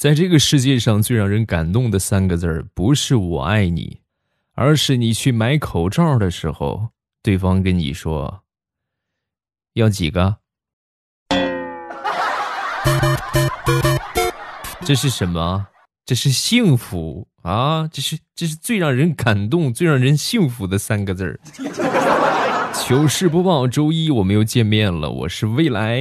在这个世界上最让人感动的三个字儿，不是我爱你，而是你去买口罩的时候，对方跟你说要几个？这是什么？这是幸福啊！这是这是最让人感动、最让人幸福的三个字儿。糗事播报，周一我们又见面了，我是未来。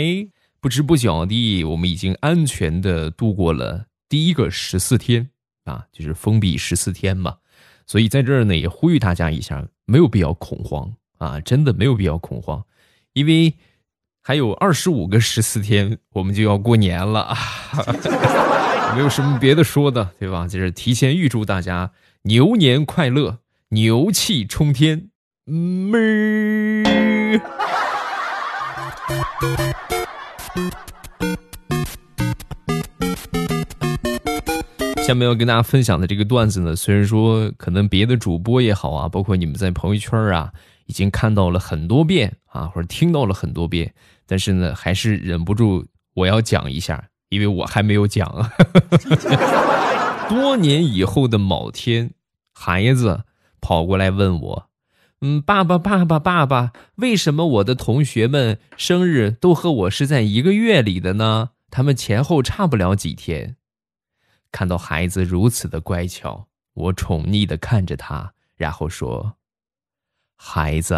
不知不觉地，我们已经安全的度过了第一个十四天啊，就是封闭十四天嘛。所以在这儿呢，也呼吁大家一下，没有必要恐慌啊，真的没有必要恐慌，因为还有二十五个十四天，我们就要过年了啊，没有什么别的说的，对吧？就是提前预祝大家牛年快乐，牛气冲天，妹儿。下面要跟大家分享的这个段子呢，虽然说可能别的主播也好啊，包括你们在朋友圈啊，已经看到了很多遍啊，或者听到了很多遍，但是呢，还是忍不住我要讲一下，因为我还没有讲啊。多年以后的某天，孩子跑过来问我：“嗯，爸爸，爸爸，爸爸，为什么我的同学们生日都和我是在一个月里的呢？他们前后差不了几天。”看到孩子如此的乖巧，我宠溺的看着他，然后说：“孩子，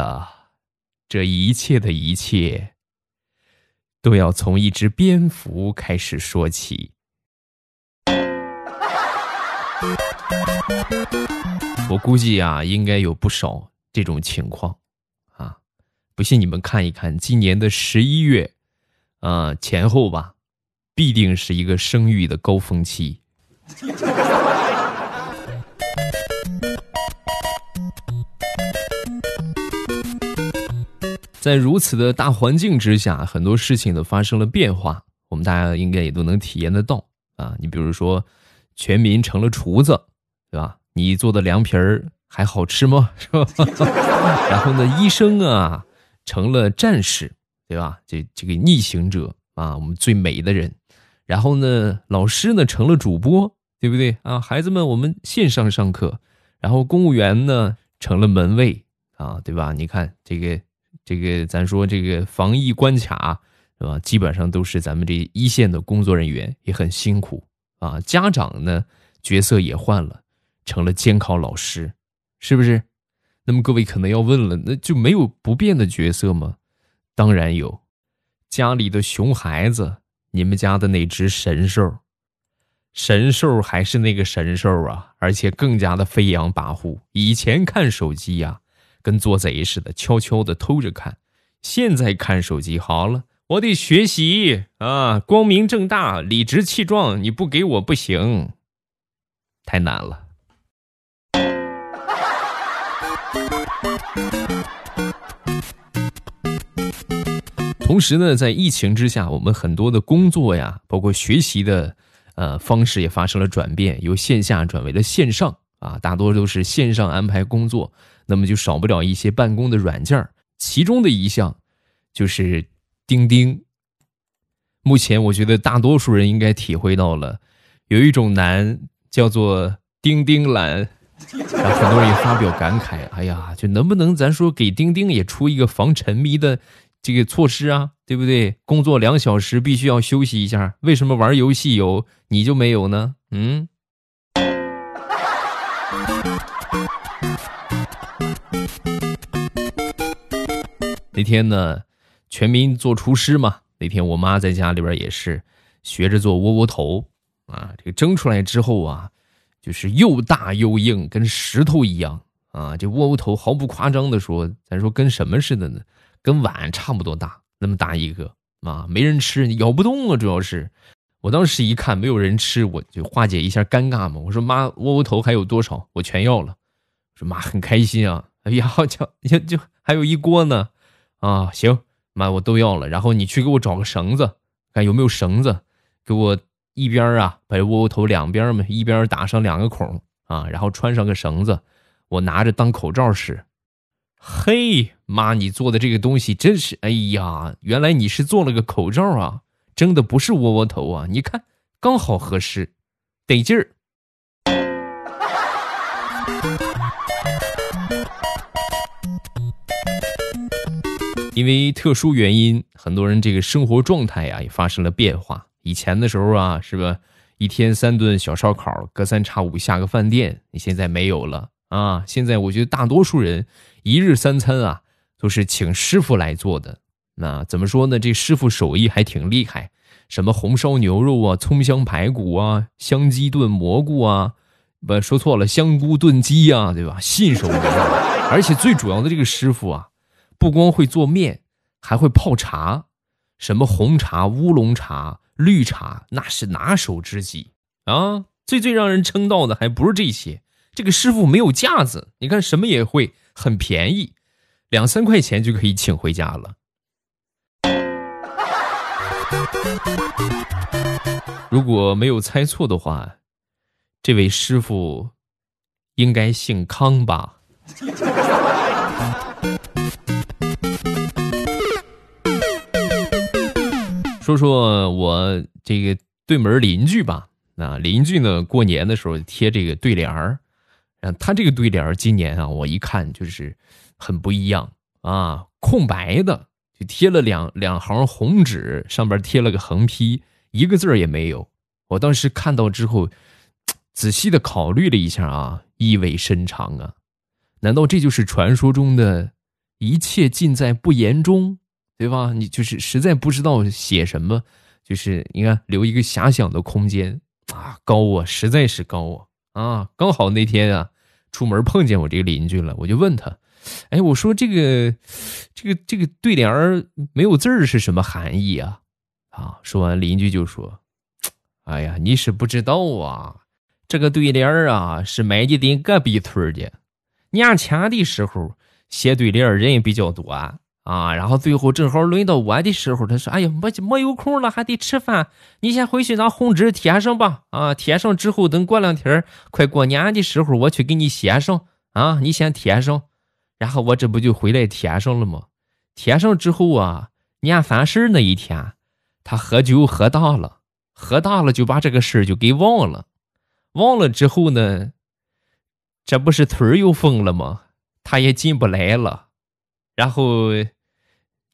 这一切的一切，都要从一只蝙蝠开始说起。”我估计啊，应该有不少这种情况啊。不信你们看一看，今年的十一月，啊前后吧，必定是一个生育的高峰期。在如此的大环境之下，很多事情都发生了变化，我们大家应该也都能体验得到啊。你比如说，全民成了厨子，对吧？你做的凉皮儿还好吃吗？是吧？然后呢，医生啊成了战士，对吧？这这个逆行者啊，我们最美的人。然后呢，老师呢成了主播。对不对啊？孩子们，我们线上上课，然后公务员呢成了门卫啊，对吧？你看这个，这个咱说这个防疫关卡是吧？基本上都是咱们这一线的工作人员，也很辛苦啊。家长呢角色也换了，成了监考老师，是不是？那么各位可能要问了，那就没有不变的角色吗？当然有，家里的熊孩子，你们家的那只神兽。神兽还是那个神兽啊，而且更加的飞扬跋扈。以前看手机呀，跟做贼似的，悄悄的偷着看；现在看手机，好了，我得学习啊，光明正大、理直气壮，你不给我不行，太难了。同时呢，在疫情之下，我们很多的工作呀，包括学习的。呃，方式也发生了转变，由线下转为了线上啊，大多都是线上安排工作，那么就少不了一些办公的软件其中的一项就是钉钉。目前我觉得大多数人应该体会到了，有一种难叫做钉钉懒，然后很多人也发表感慨，哎呀，就能不能咱说给钉钉也出一个防沉迷的。这个措施啊，对不对？工作两小时必须要休息一下，为什么玩游戏有你就没有呢？嗯。那天呢，全民做厨师嘛。那天我妈在家里边也是学着做窝窝头啊。这个蒸出来之后啊，就是又大又硬，跟石头一样啊。这窝窝头毫不夸张的说，咱说跟什么似的呢？跟碗差不多大，那么大一个啊，没人吃，你咬不动啊。主要是，我当时一看没有人吃，我就化解一下尴尬嘛。我说妈，窝窝头还有多少？我全要了。说妈很开心啊，哎呀，就就就还有一锅呢，啊，行，妈我都要了。然后你去给我找个绳子，看有没有绳子，给我一边啊，把窝窝头两边嘛，一边打上两个孔啊，然后穿上个绳子，我拿着当口罩使。嘿，妈，你做的这个东西真是……哎呀，原来你是做了个口罩啊！蒸的不是窝窝头啊！你看，刚好合适得劲儿。因为特殊原因，很多人这个生活状态呀也发生了变化。以前的时候啊，是吧？一天三顿小烧烤，隔三差五下个饭店。你现在没有了啊！现在我觉得大多数人一日三餐啊都是请师傅来做的。那怎么说呢？这师傅手艺还挺厉害，什么红烧牛肉啊、葱香排骨啊、香鸡炖蘑菇啊，不说错了，香菇炖鸡呀，对吧？信手拈来。而且最主要的这个师傅啊。不光会做面，还会泡茶，什么红茶、乌龙茶、绿茶，那是拿手之技啊！最最让人称道的还不是这些，这个师傅没有架子，你看什么也会，很便宜，两三块钱就可以请回家了。如果没有猜错的话，这位师傅应该姓康吧？说说我这个对门邻居吧，那邻居呢，过年的时候贴这个对联儿，他这个对联今年啊，我一看就是很不一样啊，空白的，就贴了两两行红纸，上边贴了个横批，一个字儿也没有。我当时看到之后，仔细的考虑了一下啊，意味深长啊，难道这就是传说中的一切尽在不言中？对吧？你就是实在不知道写什么，就是你看留一个遐想的空间啊，高啊，实在是高啊啊！刚好那天啊，出门碰见我这个邻居了，我就问他，哎，我说这个这个这个对联儿没有字儿是什么含义啊？啊，说完邻居就说，哎呀，你是不知道啊，这个对联儿啊是买的邻隔壁村的，年前的时候写对联儿人比较多。啊，啊然后最后正好轮到我的时候，他说：“哎呀，没没有空了，还得吃饭，你先回去让红纸贴上吧。啊，贴上之后，等过两天快过年的时候，我去给你写上。啊，你先贴上，然后我这不就回来贴上了吗？贴上之后啊，年三十那一天，他喝酒喝大了，喝大了就把这个事儿就给忘了。忘了之后呢，这不是村儿又封了吗？他也进不来了。”然后，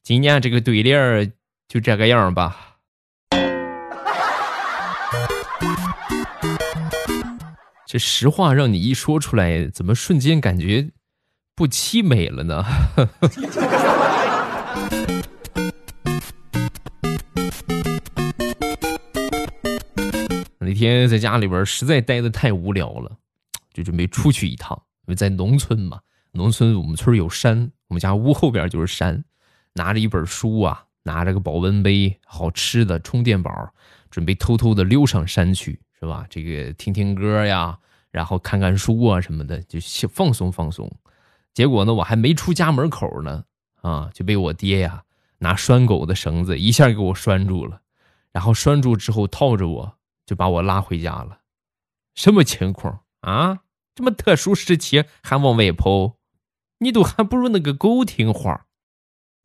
今年这个对联儿就这个样吧。这实话让你一说出来，怎么瞬间感觉不凄美了呢？那天在家里边实在待的太无聊了，就准备出去一趟，因为在农村嘛。农村我们村有山，我们家屋后边就是山。拿着一本书啊，拿着个保温杯，好吃的，充电宝，准备偷偷的溜上山去，是吧？这个听听歌呀，然后看看书啊什么的，就放松放松。结果呢，我还没出家门口呢，啊，就被我爹呀拿拴狗的绳子一下给我拴住了，然后拴住之后套着我就把我拉回家了。什么情况啊？这么特殊时期还往外跑？你都还不如那个狗听话，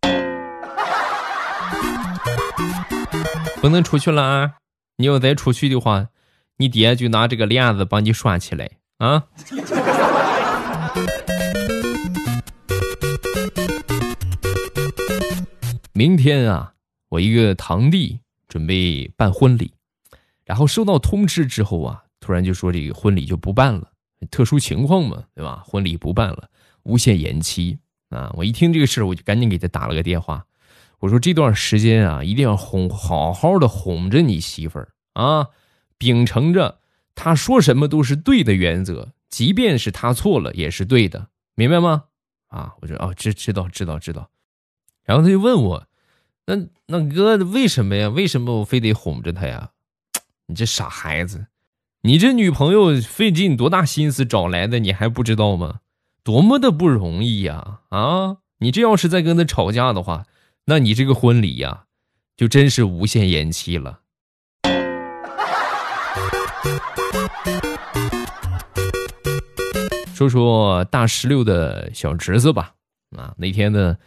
不能出去了啊！你要再出去的话，你爹就拿这个链子把你拴起来啊！明天啊，我一个堂弟准备办婚礼，然后收到通知之后啊，突然就说这个婚礼就不办了，特殊情况嘛，对吧？婚礼不办了。无限延期啊！我一听这个事儿，我就赶紧给他打了个电话。我说这段时间啊，一定要哄，好好的哄着你媳妇儿啊，秉承着他说什么都是对的原则，即便是他错了也是对的，明白吗？啊，我说哦，知知道知道知道。然后他就问我，那那哥为什么呀？为什么我非得哄着他呀？你这傻孩子，你这女朋友费尽多大心思找来的，你还不知道吗？多么的不容易呀！啊，你这要是再跟他吵架的话，那你这个婚礼呀，就真是无限延期了。说说大石榴的小侄子吧。啊，那天呢，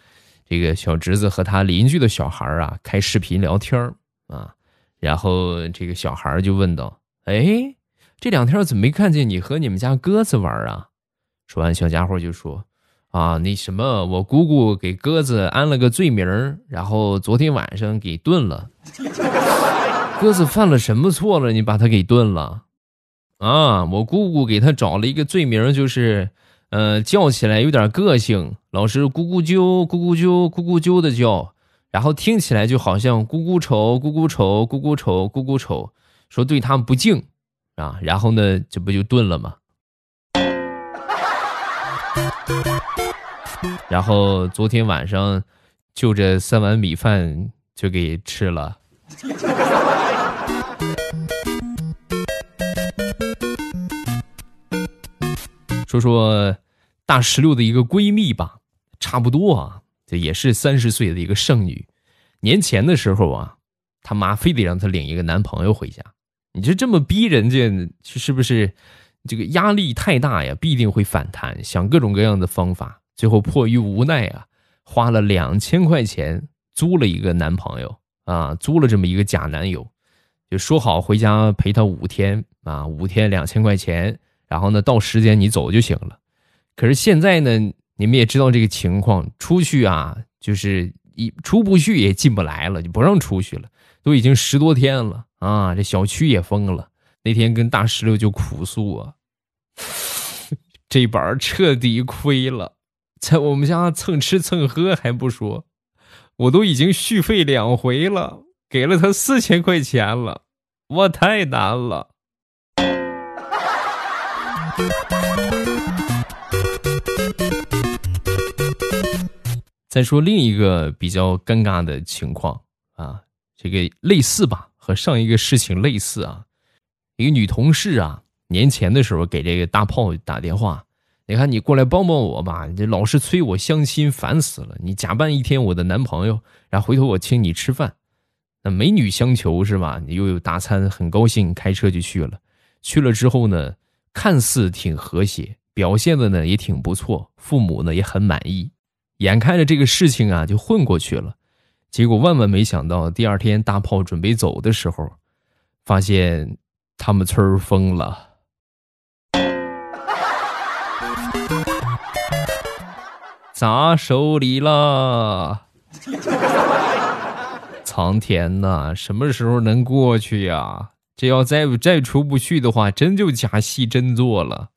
这个小侄子和他邻居的小孩啊开视频聊天啊，然后这个小孩就问道：“哎，这两天怎么没看见你和你们家鸽子玩啊？”说完，小家伙就说：“啊，那什么，我姑姑给鸽子安了个罪名然后昨天晚上给炖了。鸽子犯了什么错了？你把它给炖了？啊，我姑姑给他找了一个罪名，就是，呃，叫起来有点个性，老是咕咕啾、咕咕啾、咕咕啾的叫，然后听起来就好像咕咕丑、咕咕丑、咕咕丑、咕咕丑，说对他不敬啊。然后呢，这不就炖了吗？”然后昨天晚上，就这三碗米饭就给吃了。说说大石榴的一个闺蜜吧，差不多啊，这也是三十岁的一个剩女。年前的时候啊，他妈非得让她领一个男朋友回家。你就这么逼人家，是不是？这个压力太大呀，必定会反弹，想各种各样的方法，最后迫于无奈啊，花了两千块钱租了一个男朋友啊，租了这么一个假男友，就说好回家陪他五天啊，五天两千块钱，然后呢到时间你走就行了。可是现在呢，你们也知道这个情况，出去啊就是一出不去也进不来了，就不让出去了，都已经十多天了啊，这小区也封了。那天跟大石榴就哭诉啊，这板彻底亏了，在我们家蹭吃蹭喝还不说，我都已经续费两回了，给了他四千块钱了，我太难了。再说另一个比较尴尬的情况啊，这个类似吧，和上一个事情类似啊。一个女同事啊，年前的时候给这个大炮打电话，你看你过来帮帮我吧，你这老是催我相亲，烦死了。你假扮一天我的男朋友，然后回头我请你吃饭。那美女相求是吧？你又有大餐，很高兴，开车就去了。去了之后呢，看似挺和谐，表现的呢也挺不错，父母呢也很满意。眼看着这个事情啊就混过去了，结果万万没想到，第二天大炮准备走的时候，发现。他们村儿疯了，砸手里了！苍天呐，什么时候能过去呀？这要再再出不去的话，真就假戏真做了。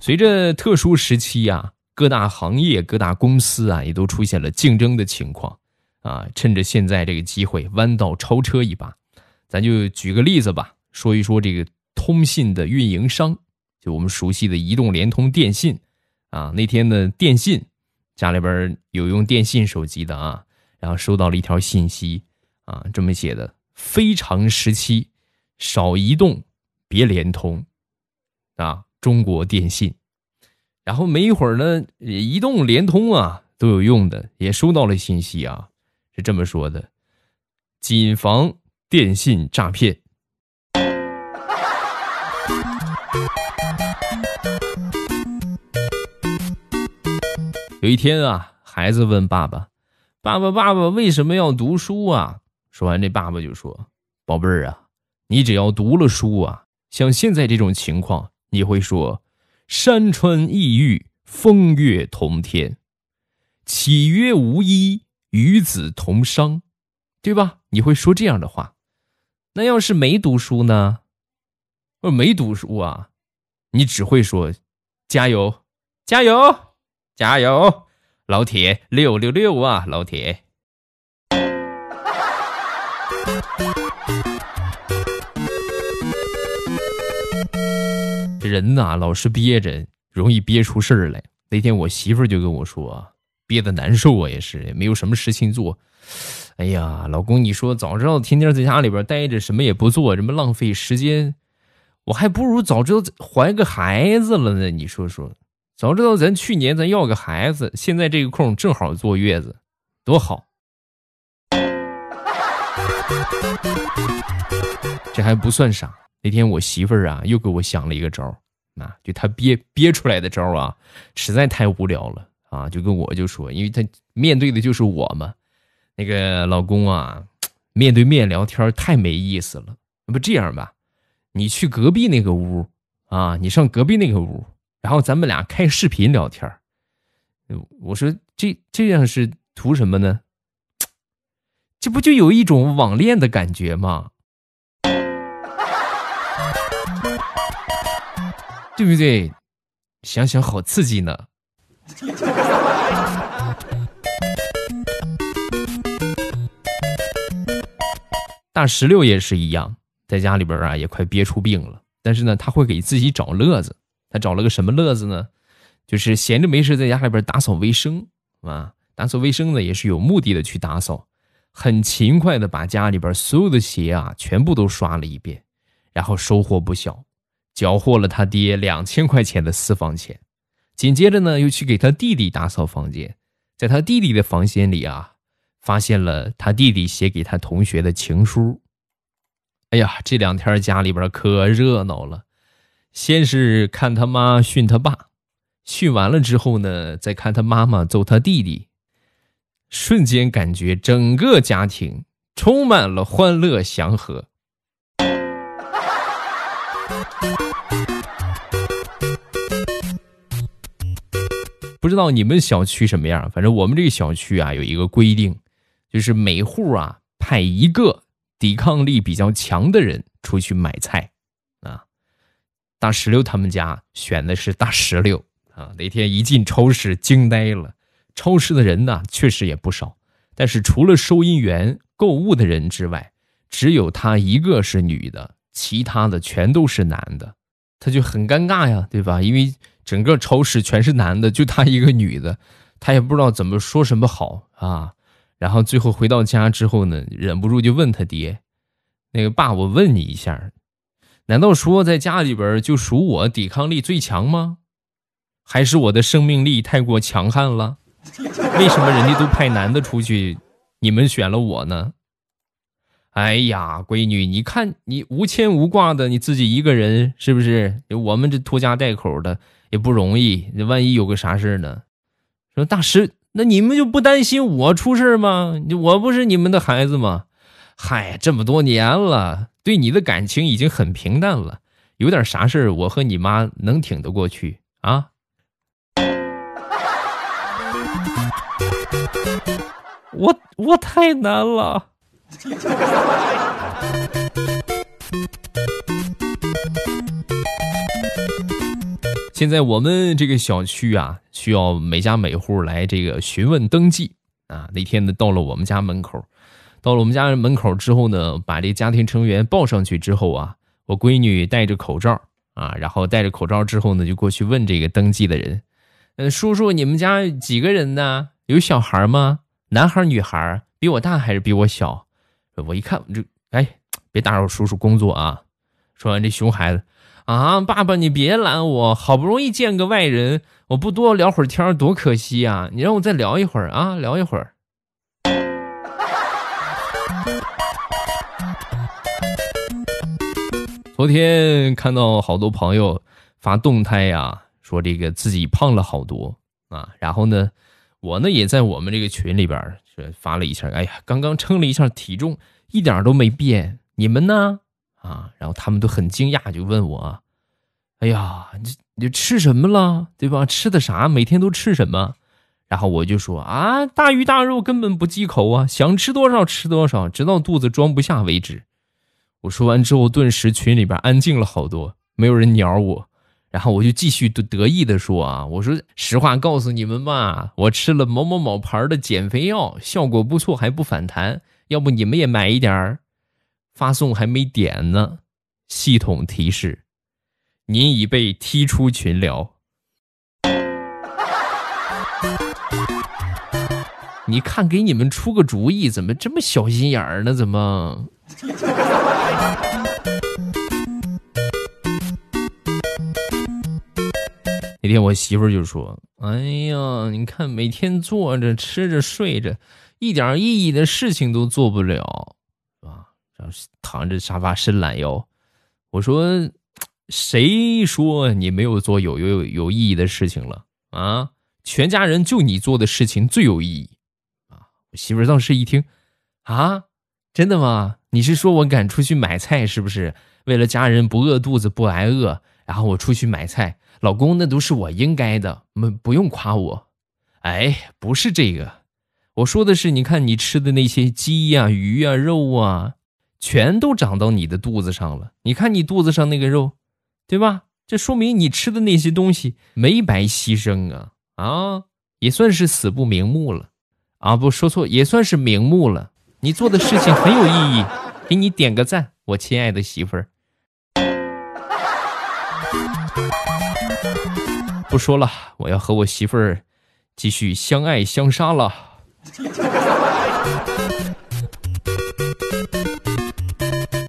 随着特殊时期呀。各大行业、各大公司啊，也都出现了竞争的情况，啊，趁着现在这个机会，弯道超车一把。咱就举个例子吧，说一说这个通信的运营商，就我们熟悉的移动、联通、电信，啊，那天呢，电信家里边有用电信手机的啊，然后收到了一条信息，啊，这么写的：非常时期，少移动，别联通，啊，中国电信。然后没一会儿呢，移动、联通啊都有用的，也收到了信息啊，是这么说的：谨防电信诈骗。有一天啊，孩子问爸爸：“爸爸，爸爸为什么要读书啊？”说完，这爸爸就说：“宝贝儿啊，你只要读了书啊，像现在这种情况，你会说。”山川异域，风月同天，岂曰无衣，与子同裳，对吧？你会说这样的话。那要是没读书呢？我没读书啊，你只会说加油，加油，加油，老铁六六六啊，老铁。人呐，老是憋着，容易憋出事儿来。那天我媳妇儿就跟我说，憋得难受啊，也是，也没有什么事情做。哎呀，老公，你说早知道天天在家里边待着，什么也不做，这么浪费时间，我还不如早知道怀个孩子了呢。你说说，早知道咱去年咱要个孩子，现在这个空正好坐月子，多好。这还不算啥。那天我媳妇儿啊，又给我想了一个招儿，啊，就他憋憋出来的招啊，实在太无聊了啊，就跟我就说，因为他面对的就是我嘛，那个老公啊，面对面聊天太没意思了。那不这样吧，你去隔壁那个屋啊，你上隔壁那个屋，然后咱们俩开视频聊天。我说这这样是图什么呢？这不就有一种网恋的感觉吗？对不对？想想好刺激呢。大石榴也是一样，在家里边啊也快憋出病了，但是呢他会给自己找乐子。他找了个什么乐子呢？就是闲着没事在家里边打扫卫生啊，打扫卫生呢也是有目的的去打扫，很勤快的把家里边所有的鞋啊全部都刷了一遍，然后收获不小，缴获了他爹两千块钱的私房钱。紧接着呢又去给他弟弟打扫房间，在他弟弟的房间里啊。发现了他弟弟写给他同学的情书。哎呀，这两天家里边可热闹了。先是看他妈训他爸，训完了之后呢，再看他妈妈揍他弟弟，瞬间感觉整个家庭充满了欢乐祥和。不知道你们小区什么样？反正我们这个小区啊，有一个规定。就是每户啊派一个抵抗力比较强的人出去买菜，啊，大石榴他们家选的是大石榴啊。那天一进超市惊呆了，超市的人呢确实也不少，但是除了收银员、购物的人之外，只有他一个是女的，其他的全都是男的，他就很尴尬呀，对吧？因为整个超市全是男的，就他一个女的，他也不知道怎么说什么好啊。然后最后回到家之后呢，忍不住就问他爹：“那个爸，我问你一下，难道说在家里边就属我抵抗力最强吗？还是我的生命力太过强悍了？为什么人家都派男的出去，你们选了我呢？”哎呀，闺女，你看你无牵无挂的，你自己一个人是不是？我们这拖家带口的也不容易，万一有个啥事呢？说大师。那你们就不担心我出事吗？我不是你们的孩子吗？嗨，这么多年了，对你的感情已经很平淡了，有点啥事我和你妈能挺得过去啊？我我太难了。现在我们这个小区啊，需要每家每户来这个询问登记啊。那天呢，到了我们家门口，到了我们家门口之后呢，把这家庭成员报上去之后啊，我闺女戴着口罩啊，然后戴着口罩之后呢，就过去问这个登记的人：“嗯，叔叔，你们家几个人呢？有小孩吗？男孩女孩？比我大还是比我小？”我一看，我就哎，别打扰叔叔工作啊。说完，这熊孩子。啊，爸爸，你别拦我，好不容易见个外人，我不多聊会儿天多可惜呀！你让我再聊一会儿啊，聊一会儿。昨天看到好多朋友发动态呀，说这个自己胖了好多啊，然后呢，我呢也在我们这个群里边是发了一下，哎呀，刚刚称了一下体重，一点都没变，你们呢？啊，然后他们都很惊讶，就问我：“哎呀，你你吃什么了？对吧？吃的啥？每天都吃什么？”然后我就说：“啊，大鱼大肉根本不忌口啊，想吃多少吃多少，直到肚子装不下为止。”我说完之后，顿时群里边安静了好多，没有人鸟我。然后我就继续得得意的说：“啊，我说实话告诉你们吧，我吃了某某某牌的减肥药，效果不错，还不反弹。要不你们也买一点儿。”发送还没点呢，系统提示：您已被踢出群聊。你看，给你们出个主意，怎么这么小心眼儿呢？怎么？那天我媳妇就说：“哎呀，你看每天坐着、吃着、睡着，一点意义的事情都做不了。”是吧？然后躺着沙发伸懒腰，我说：“谁说你没有做有有有意义的事情了啊？全家人就你做的事情最有意义啊！”我媳妇当时一听，啊，真的吗？你是说我敢出去买菜是不是？为了家人不饿肚子不挨饿，然后我出去买菜，老公那都是我应该的，没不用夸我。哎，不是这个，我说的是，你看你吃的那些鸡呀、鱼呀、肉啊，全都长到你的肚子上了。你看你肚子上那个肉，对吧？这说明你吃的那些东西没白牺牲啊啊，也算是死不瞑目了啊！不说错，也算是瞑目了。你做的事情很有意义，给你点个赞，我亲爱的媳妇儿。不说了，我要和我媳妇儿继续相爱相杀了。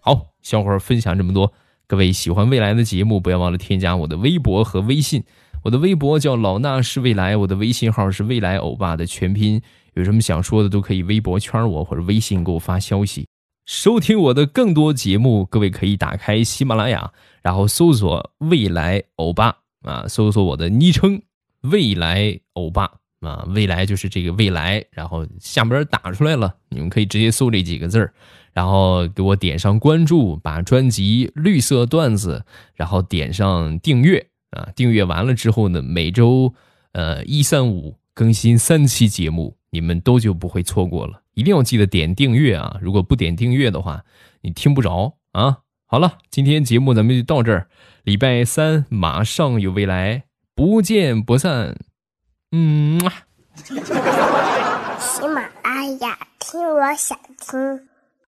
好，小伙儿分享这么多。各位喜欢未来的节目，不要忘了添加我的微博和微信。我的微博叫老衲是未来，我的微信号是未来欧巴的全拼。有什么想说的，都可以微博圈我或者微信给我发消息。收听我的更多节目，各位可以打开喜马拉雅，然后搜索未来欧巴啊，搜索我的昵称未来欧巴啊，未来就是这个未来，然后下边打出来了，你们可以直接搜这几个字儿。然后给我点上关注，把专辑《绿色段子》，然后点上订阅啊！订阅完了之后呢，每周呃一三五更新三期节目，你们都就不会错过了。一定要记得点订阅啊！如果不点订阅的话，你听不着啊！好了，今天节目咱们就到这儿，礼拜三马上有未来，不见不散。嗯。喜马拉雅，听我想听。